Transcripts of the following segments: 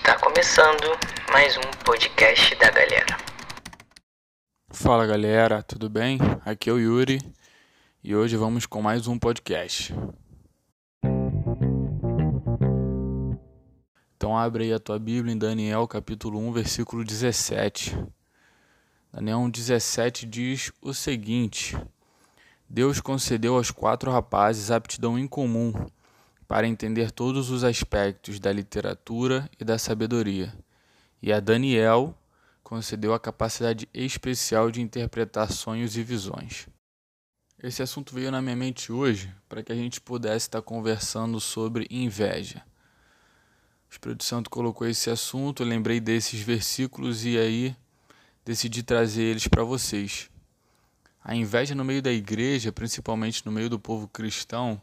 Está começando mais um podcast da galera. Fala galera, tudo bem? Aqui é o Yuri e hoje vamos com mais um podcast. Então abre aí a tua Bíblia em Daniel capítulo 1, versículo 17. Daniel 1,17 diz o seguinte: Deus concedeu aos quatro rapazes aptidão incomum para entender todos os aspectos da literatura e da sabedoria, e a Daniel concedeu a capacidade especial de interpretar sonhos e visões. Esse assunto veio na minha mente hoje para que a gente pudesse estar conversando sobre inveja. O Espírito Santo colocou esse assunto, eu lembrei desses versículos e aí decidi trazer eles para vocês. A inveja no meio da igreja, principalmente no meio do povo cristão,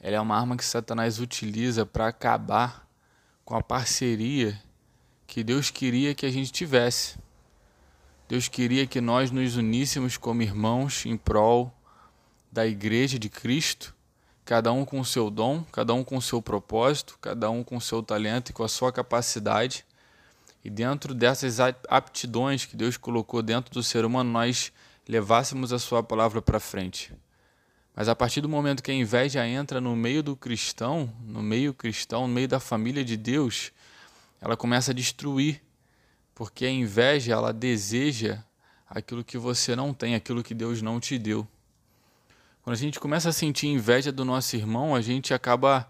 ela é uma arma que Satanás utiliza para acabar com a parceria que Deus queria que a gente tivesse. Deus queria que nós nos uníssemos como irmãos em prol da igreja de Cristo, cada um com o seu dom, cada um com o seu propósito, cada um com o seu talento e com a sua capacidade. E dentro dessas aptidões que Deus colocou dentro do ser humano, nós levássemos a sua palavra para frente. Mas a partir do momento que a inveja entra no meio do cristão, no meio cristão, no meio da família de Deus, ela começa a destruir, porque a inveja ela deseja aquilo que você não tem, aquilo que Deus não te deu. Quando a gente começa a sentir inveja do nosso irmão, a gente acaba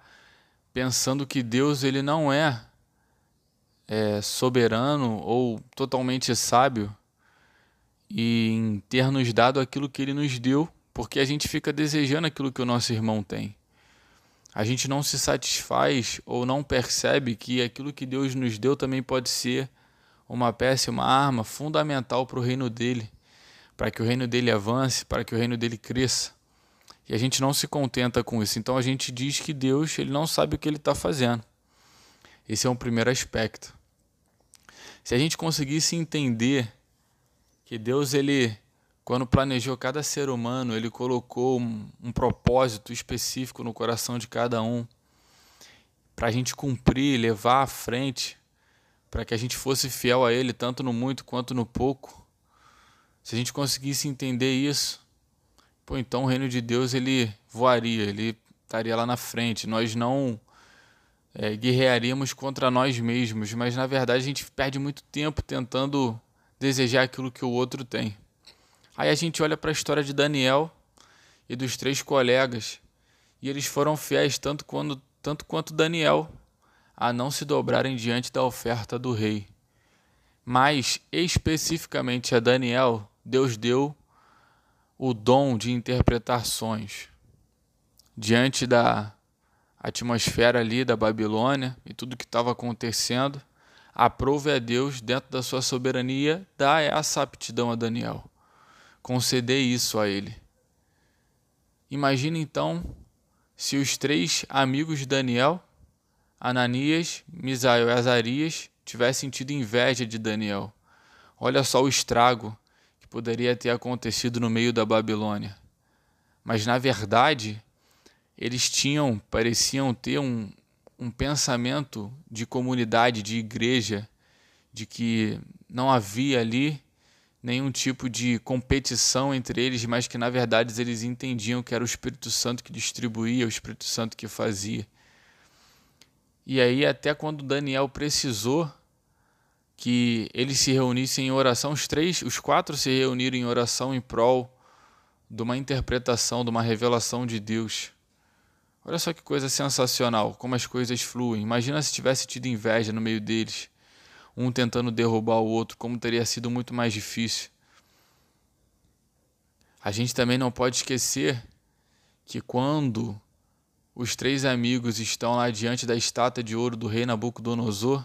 pensando que Deus ele não é, é soberano ou totalmente sábio e em ter nos dado aquilo que ele nos deu porque a gente fica desejando aquilo que o nosso irmão tem. A gente não se satisfaz ou não percebe que aquilo que Deus nos deu também pode ser uma peça, uma arma fundamental para o reino dele, para que o reino dele avance, para que o reino dele cresça. E a gente não se contenta com isso. Então a gente diz que Deus ele não sabe o que ele está fazendo. Esse é um primeiro aspecto. Se a gente conseguisse entender que Deus ele quando planejou cada ser humano, ele colocou um, um propósito específico no coração de cada um para a gente cumprir, levar à frente, para que a gente fosse fiel a Ele, tanto no muito quanto no pouco. Se a gente conseguisse entender isso, pô, então o reino de Deus ele voaria, ele estaria lá na frente. Nós não é, guerrearíamos contra nós mesmos, mas na verdade a gente perde muito tempo tentando desejar aquilo que o outro tem. Aí a gente olha para a história de Daniel e dos três colegas, e eles foram fiéis tanto, quando, tanto quanto Daniel a não se dobrarem diante da oferta do rei. Mas, especificamente a Daniel, Deus deu o dom de interpretar sonhos. Diante da atmosfera ali da Babilônia e tudo que estava acontecendo, aprove a Deus, dentro da sua soberania, dar essa aptidão a Daniel conceder isso a ele. Imagina então se os três amigos de Daniel, Ananias, Misael e Azarias, tivessem tido inveja de Daniel. Olha só o estrago que poderia ter acontecido no meio da Babilônia. Mas na verdade, eles tinham, pareciam ter um, um pensamento de comunidade, de igreja, de que não havia ali nenhum tipo de competição entre eles, mas que na verdade eles entendiam que era o Espírito Santo que distribuía, o Espírito Santo que fazia. E aí, até quando Daniel precisou que eles se reunissem em oração, os três, os quatro se reuniram em oração em prol de uma interpretação, de uma revelação de Deus. Olha só que coisa sensacional, como as coisas fluem. Imagina se tivesse tido inveja no meio deles um tentando derrubar o outro, como teria sido muito mais difícil. A gente também não pode esquecer que quando os três amigos estão lá diante da estátua de ouro do rei Nabucodonosor,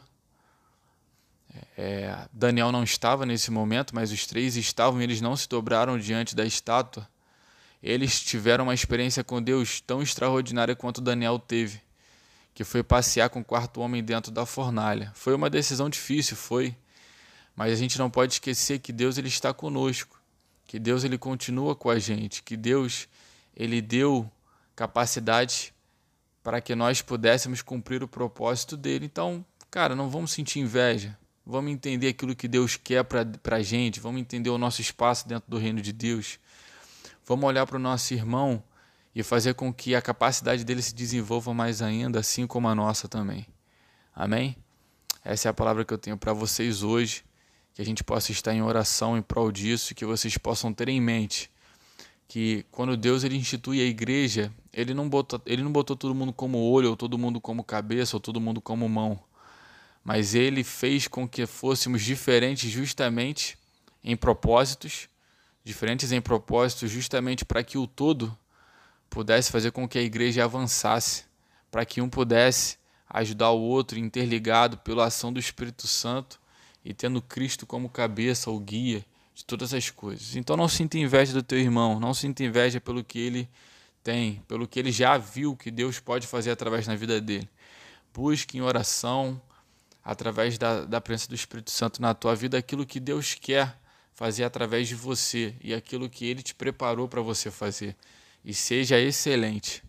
é, Daniel não estava nesse momento, mas os três estavam e eles não se dobraram diante da estátua. Eles tiveram uma experiência com Deus tão extraordinária quanto Daniel teve que foi passear com o quarto homem dentro da fornalha. Foi uma decisão difícil, foi, mas a gente não pode esquecer que Deus ele está conosco, que Deus ele continua com a gente, que Deus ele deu capacidade para que nós pudéssemos cumprir o propósito dele. Então, cara, não vamos sentir inveja. Vamos entender aquilo que Deus quer para a gente. Vamos entender o nosso espaço dentro do reino de Deus. Vamos olhar para o nosso irmão e fazer com que a capacidade dele se desenvolva mais ainda, assim como a nossa também. Amém? Essa é a palavra que eu tenho para vocês hoje. Que a gente possa estar em oração em prol disso, que vocês possam ter em mente que quando Deus ele institui a igreja, ele não botou, ele não botou todo mundo como olho, ou todo mundo como cabeça, ou todo mundo como mão. Mas ele fez com que fôssemos diferentes justamente em propósitos, diferentes em propósitos justamente para que o todo pudesse fazer com que a igreja avançasse, para que um pudesse ajudar o outro interligado pela ação do Espírito Santo e tendo Cristo como cabeça ou guia de todas as coisas. Então não sinta inveja do teu irmão, não sinta inveja pelo que ele tem, pelo que ele já viu que Deus pode fazer através da vida dele. Busque em oração, através da, da presença do Espírito Santo na tua vida, aquilo que Deus quer fazer através de você e aquilo que ele te preparou para você fazer. E seja excelente.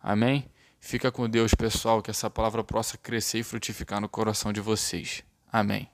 Amém? Fica com Deus, pessoal, que essa palavra possa crescer e frutificar no coração de vocês. Amém.